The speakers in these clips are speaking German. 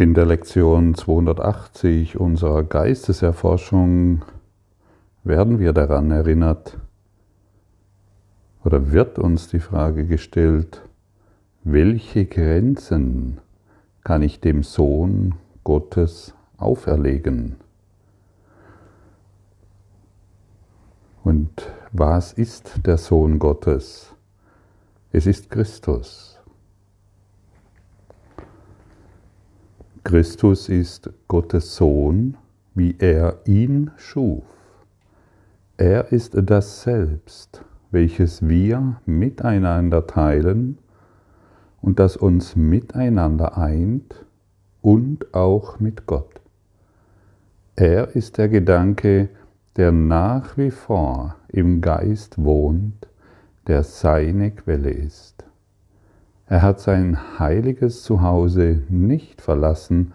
In der Lektion 280 unserer Geisteserforschung werden wir daran erinnert oder wird uns die Frage gestellt, welche Grenzen kann ich dem Sohn Gottes auferlegen? Und was ist der Sohn Gottes? Es ist Christus. Christus ist Gottes Sohn, wie er ihn schuf. Er ist das Selbst, welches wir miteinander teilen und das uns miteinander eint und auch mit Gott. Er ist der Gedanke, der nach wie vor im Geist wohnt, der seine Quelle ist. Er hat sein heiliges Zuhause nicht verlassen,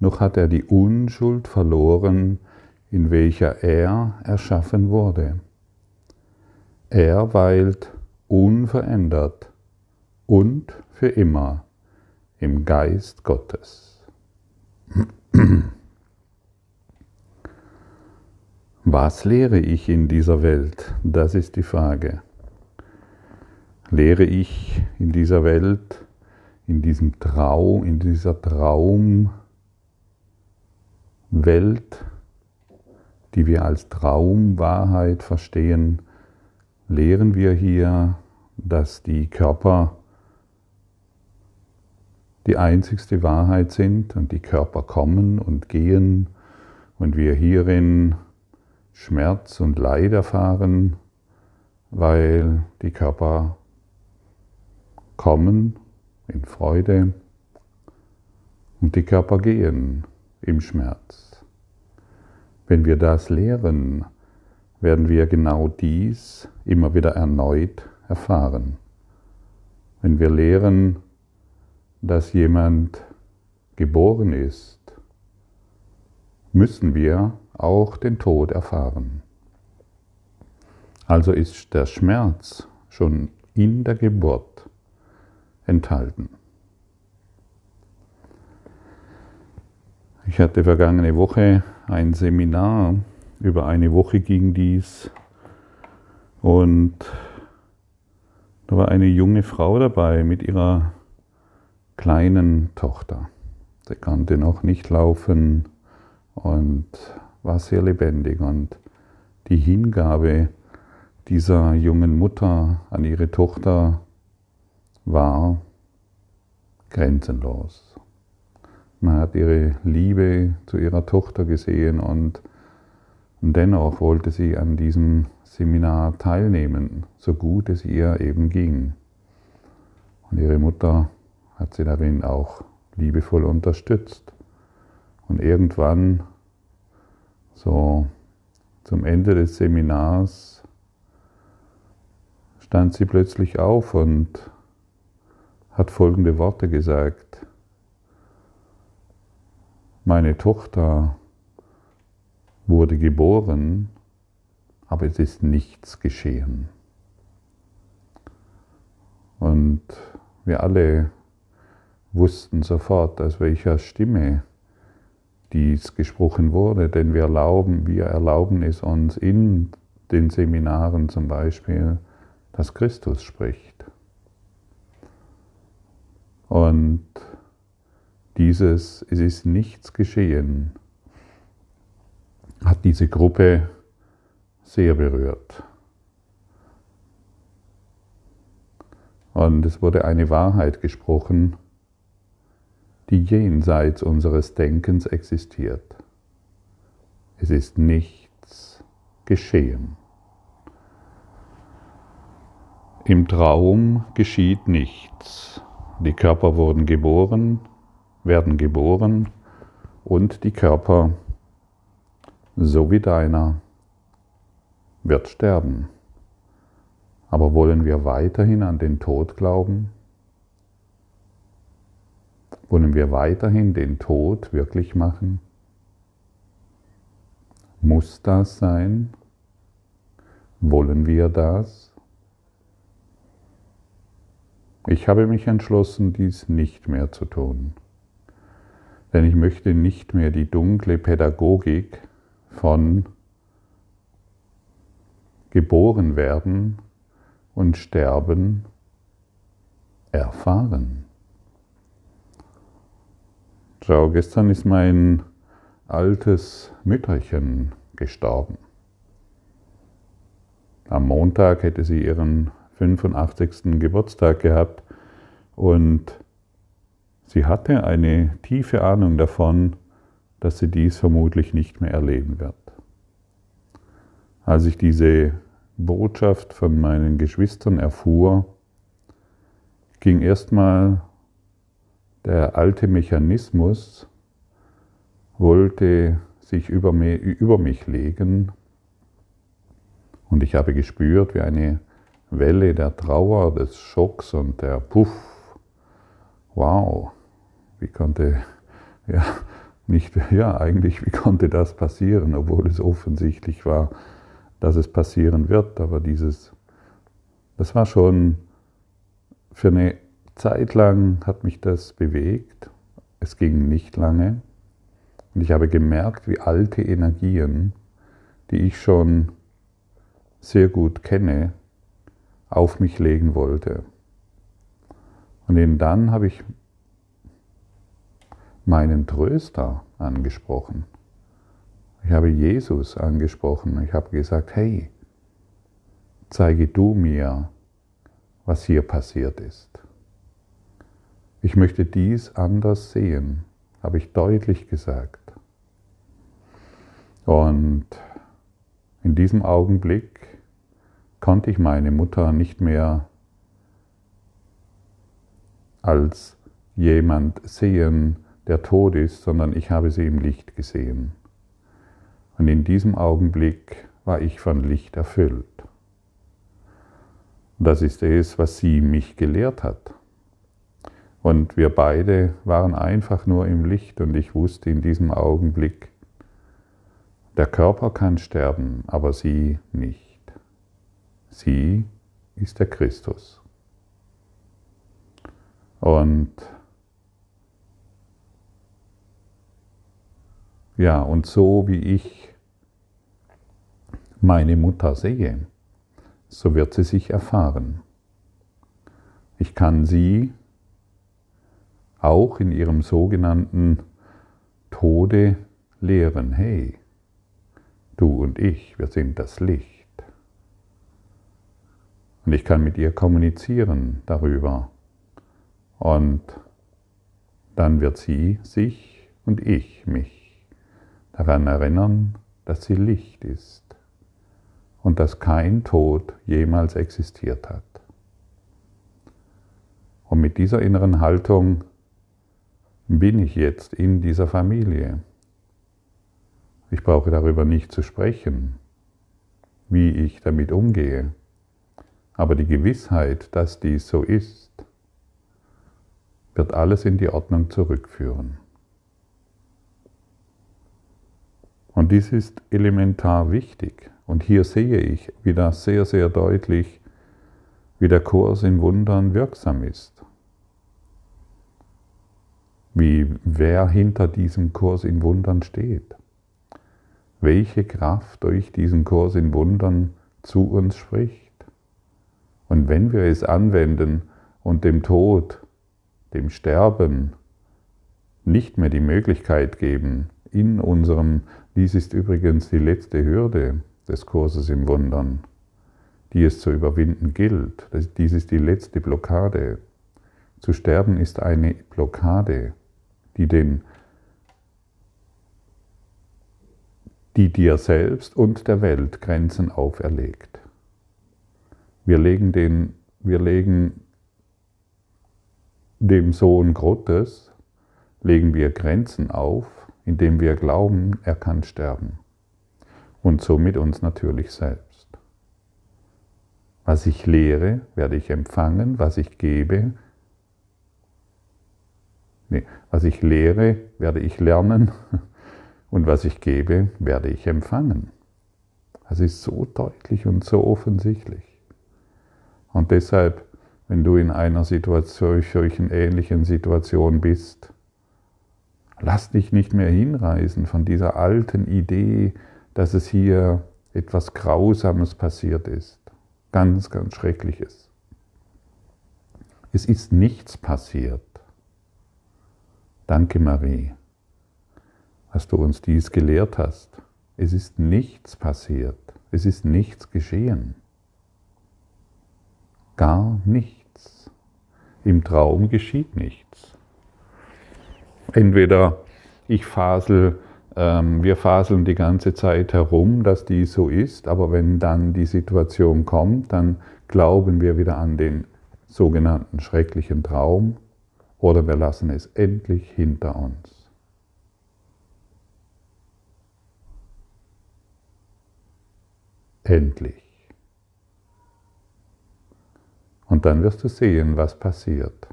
noch hat er die Unschuld verloren, in welcher er erschaffen wurde. Er weilt unverändert und für immer im Geist Gottes. Was lehre ich in dieser Welt? Das ist die Frage lehre ich in dieser Welt, in diesem Traum, in dieser Traumwelt, die wir als Traumwahrheit verstehen, lehren wir hier, dass die Körper die einzigste Wahrheit sind und die Körper kommen und gehen und wir hierin Schmerz und Leid erfahren, weil die Körper kommen in Freude und die Körper gehen im Schmerz. Wenn wir das lehren, werden wir genau dies immer wieder erneut erfahren. Wenn wir lehren, dass jemand geboren ist, müssen wir auch den Tod erfahren. Also ist der Schmerz schon in der Geburt enthalten. Ich hatte vergangene Woche ein Seminar, über eine Woche ging dies und da war eine junge Frau dabei mit ihrer kleinen Tochter. Sie konnte noch nicht laufen und war sehr lebendig und die Hingabe dieser jungen Mutter an ihre Tochter war grenzenlos. Man hat ihre Liebe zu ihrer Tochter gesehen und, dennoch wollte sie an diesem Seminar teilnehmen, so gut es ihr eben ging. Und ihre Mutter hat sie darin auch liebevoll unterstützt. Und irgendwann, so zum Ende des Seminars, stand sie plötzlich auf und hat folgende Worte gesagt. Meine Tochter wurde geboren, aber es ist nichts geschehen. Und wir alle wussten sofort, aus welcher Stimme dies gesprochen wurde, denn wir erlauben, wir erlauben es uns in den Seminaren zum Beispiel, dass Christus spricht. Und dieses, es ist nichts geschehen, hat diese Gruppe sehr berührt. Und es wurde eine Wahrheit gesprochen, die jenseits unseres Denkens existiert. Es ist nichts geschehen. Im Traum geschieht nichts. Die Körper wurden geboren, werden geboren und die Körper, so wie deiner, wird sterben. Aber wollen wir weiterhin an den Tod glauben? Wollen wir weiterhin den Tod wirklich machen? Muss das sein? Wollen wir das? Ich habe mich entschlossen, dies nicht mehr zu tun. Denn ich möchte nicht mehr die dunkle Pädagogik von geboren werden und sterben erfahren. Schau, gestern ist mein altes Mütterchen gestorben. Am Montag hätte sie ihren 85. Geburtstag gehabt und sie hatte eine tiefe Ahnung davon, dass sie dies vermutlich nicht mehr erleben wird. Als ich diese Botschaft von meinen Geschwistern erfuhr, ging erstmal der alte Mechanismus, wollte sich über mich legen und ich habe gespürt, wie eine Welle der Trauer, des Schocks und der Puff, wow, wie konnte, ja, nicht, ja, eigentlich, wie konnte das passieren, obwohl es offensichtlich war, dass es passieren wird, aber dieses, das war schon, für eine Zeit lang hat mich das bewegt, es ging nicht lange. Und ich habe gemerkt, wie alte Energien, die ich schon sehr gut kenne, auf mich legen wollte. Und dann habe ich meinen Tröster angesprochen. Ich habe Jesus angesprochen. Ich habe gesagt, hey, zeige du mir, was hier passiert ist. Ich möchte dies anders sehen, habe ich deutlich gesagt. Und in diesem Augenblick konnte ich meine Mutter nicht mehr als jemand sehen, der tot ist, sondern ich habe sie im Licht gesehen. Und in diesem Augenblick war ich von Licht erfüllt. Das ist es, was sie mich gelehrt hat. Und wir beide waren einfach nur im Licht und ich wusste in diesem Augenblick, der Körper kann sterben, aber sie nicht. Sie ist der Christus. Und ja, und so wie ich meine Mutter sehe, so wird sie sich erfahren. Ich kann sie auch in ihrem sogenannten Tode lehren. Hey, du und ich, wir sind das Licht. Und ich kann mit ihr kommunizieren darüber. Und dann wird sie sich und ich mich daran erinnern, dass sie Licht ist und dass kein Tod jemals existiert hat. Und mit dieser inneren Haltung bin ich jetzt in dieser Familie. Ich brauche darüber nicht zu sprechen, wie ich damit umgehe. Aber die Gewissheit, dass dies so ist, wird alles in die Ordnung zurückführen. Und dies ist elementar wichtig. Und hier sehe ich wieder sehr, sehr deutlich, wie der Kurs in Wundern wirksam ist. Wie wer hinter diesem Kurs in Wundern steht. Welche Kraft durch diesen Kurs in Wundern zu uns spricht. Wenn wir es anwenden und dem Tod, dem Sterben nicht mehr die Möglichkeit geben, in unserem, dies ist übrigens die letzte Hürde des Kurses im Wundern, die es zu überwinden gilt. Dies ist die letzte Blockade. Zu sterben ist eine Blockade, die den die dir selbst und der Welt Grenzen auferlegt. Wir legen, den, wir legen dem Sohn Gottes, legen wir Grenzen auf, indem wir glauben, er kann sterben. Und somit uns natürlich selbst. Was ich lehre, werde ich empfangen, was ich gebe, nee, was ich lehre, werde ich lernen und was ich gebe, werde ich empfangen. Das ist so deutlich und so offensichtlich. Und deshalb, wenn du in einer Situation, solchen ähnlichen Situation bist, Lass dich nicht mehr hinreißen von dieser alten Idee, dass es hier etwas Grausames passiert ist. Ganz, ganz Schreckliches. Es ist nichts passiert. Danke, Marie, dass du uns dies gelehrt hast. Es ist nichts passiert. Es ist nichts geschehen. Gar nichts. Im Traum geschieht nichts. Entweder ich fasel, ähm, wir faseln die ganze Zeit herum, dass dies so ist, aber wenn dann die Situation kommt, dann glauben wir wieder an den sogenannten schrecklichen Traum oder wir lassen es endlich hinter uns. Endlich. Und dann wirst du sehen, was passiert.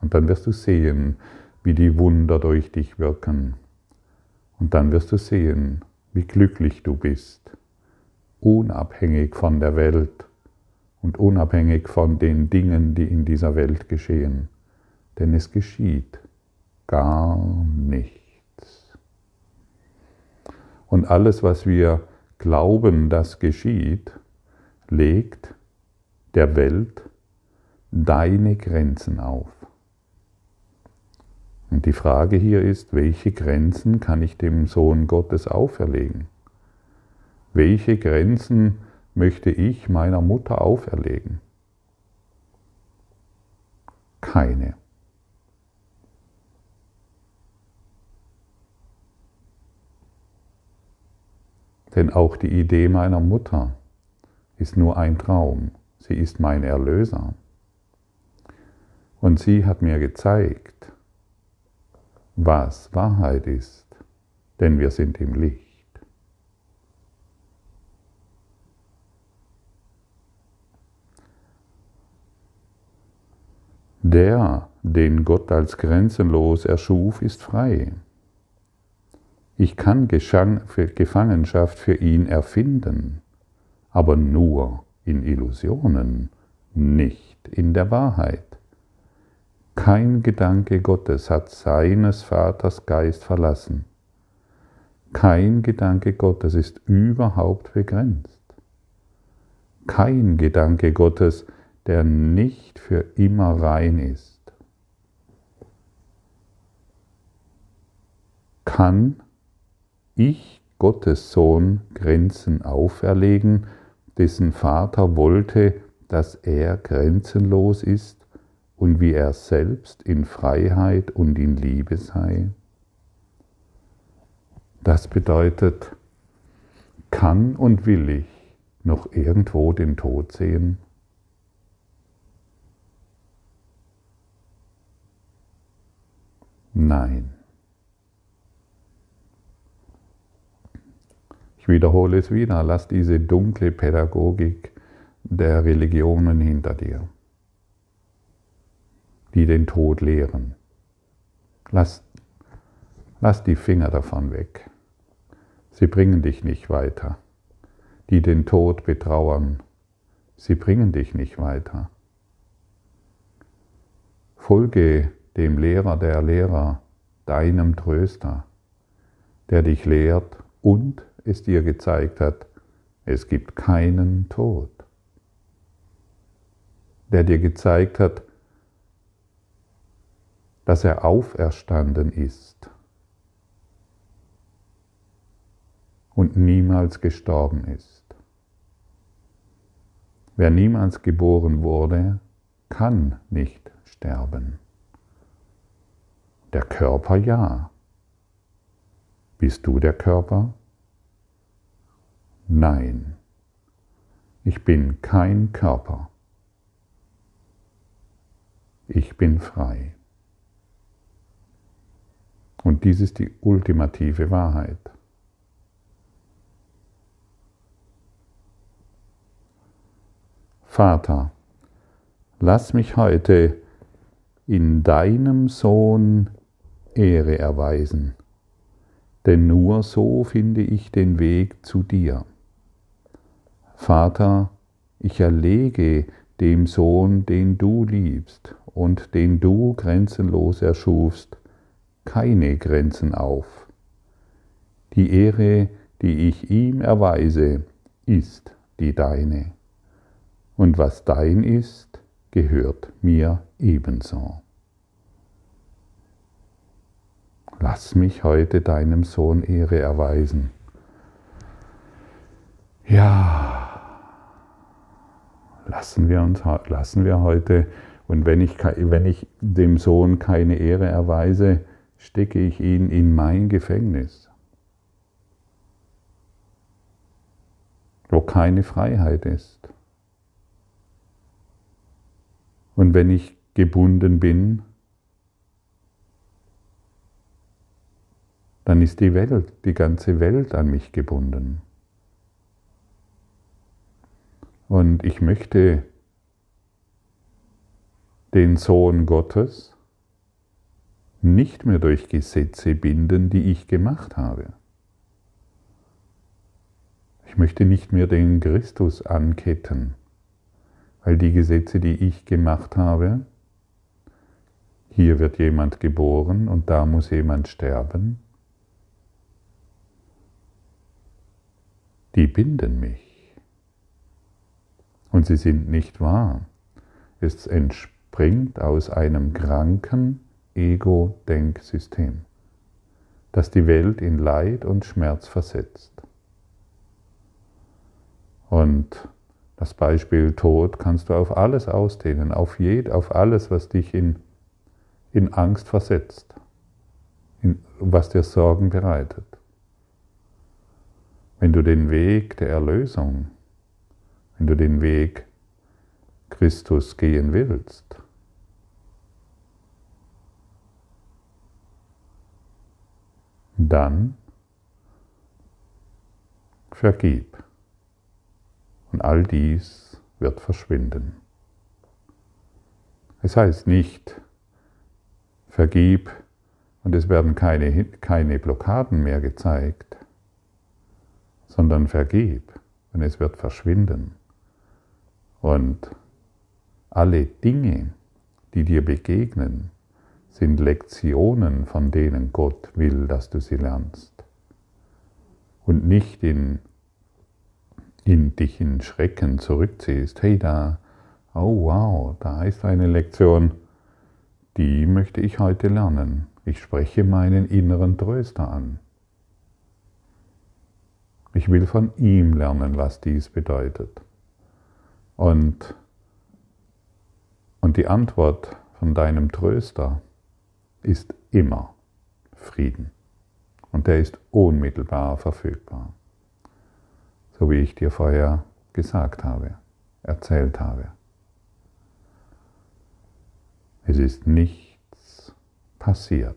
Und dann wirst du sehen, wie die Wunder durch dich wirken. Und dann wirst du sehen, wie glücklich du bist, unabhängig von der Welt und unabhängig von den Dingen, die in dieser Welt geschehen. Denn es geschieht gar nichts. Und alles, was wir glauben, das geschieht, legt der Welt deine Grenzen auf. Und die Frage hier ist, welche Grenzen kann ich dem Sohn Gottes auferlegen? Welche Grenzen möchte ich meiner Mutter auferlegen? Keine. Denn auch die Idee meiner Mutter ist nur ein Traum. Sie ist mein Erlöser. Und sie hat mir gezeigt, was Wahrheit ist, denn wir sind im Licht. Der, den Gott als grenzenlos erschuf, ist frei. Ich kann Gefangenschaft für ihn erfinden, aber nur in Illusionen, nicht in der Wahrheit. Kein Gedanke Gottes hat seines Vaters Geist verlassen. Kein Gedanke Gottes ist überhaupt begrenzt. Kein Gedanke Gottes, der nicht für immer rein ist. Kann ich, Gottes Sohn, Grenzen auferlegen, dessen Vater wollte, dass er grenzenlos ist? und wie er selbst in Freiheit und in Liebe sei? Das bedeutet, kann und will ich noch irgendwo den Tod sehen? Nein. Wiederhole es wieder, lass diese dunkle Pädagogik der Religionen hinter dir die den Tod lehren. Lass, lass die Finger davon weg. Sie bringen dich nicht weiter. Die den Tod betrauern, sie bringen dich nicht weiter. Folge dem Lehrer der Lehrer, deinem Tröster, der dich lehrt und es dir gezeigt hat, es gibt keinen Tod. Der dir gezeigt hat, dass er auferstanden ist und niemals gestorben ist. Wer niemals geboren wurde, kann nicht sterben. Der Körper ja. Bist du der Körper? Nein, ich bin kein Körper. Ich bin frei. Und dies ist die ultimative Wahrheit. Vater, lass mich heute in deinem Sohn Ehre erweisen, denn nur so finde ich den Weg zu dir. Vater, ich erlege dem Sohn, den du liebst und den du grenzenlos erschufst, keine Grenzen auf. Die Ehre, die ich ihm erweise, ist die deine. Und was dein ist, gehört mir ebenso. Lass mich heute deinem Sohn Ehre erweisen. Ja, lassen wir uns lassen wir heute und wenn ich, wenn ich dem Sohn keine Ehre erweise, stecke ich ihn in mein Gefängnis, wo keine Freiheit ist. Und wenn ich gebunden bin, dann ist die Welt, die ganze Welt an mich gebunden. Und ich möchte den Sohn Gottes nicht mehr durch Gesetze binden, die ich gemacht habe. Ich möchte nicht mehr den Christus anketten, weil die Gesetze, die ich gemacht habe, hier wird jemand geboren und da muss jemand sterben, die binden mich. Und sie sind nicht wahr. Es entspringt aus einem kranken Ego-Denksystem, das die Welt in Leid und Schmerz versetzt. Und das Beispiel Tod kannst du auf alles ausdehnen, auf, jed, auf alles, was dich in, in Angst versetzt, in, was dir Sorgen bereitet. Wenn du den Weg der Erlösung, wenn du den Weg Christus gehen willst, dann vergib. Und all dies wird verschwinden. Es heißt nicht, vergib und es werden keine, keine Blockaden mehr gezeigt sondern vergib und es wird verschwinden. Und alle Dinge, die dir begegnen, sind Lektionen, von denen Gott will, dass du sie lernst. Und nicht in, in dich in Schrecken zurückziehst. Hey, da, oh wow, da ist eine Lektion, die möchte ich heute lernen. Ich spreche meinen inneren Tröster an. Ich will von ihm lernen, was dies bedeutet. Und, und die Antwort von deinem Tröster ist immer Frieden. Und der ist unmittelbar verfügbar. So wie ich dir vorher gesagt habe, erzählt habe. Es ist nichts passiert.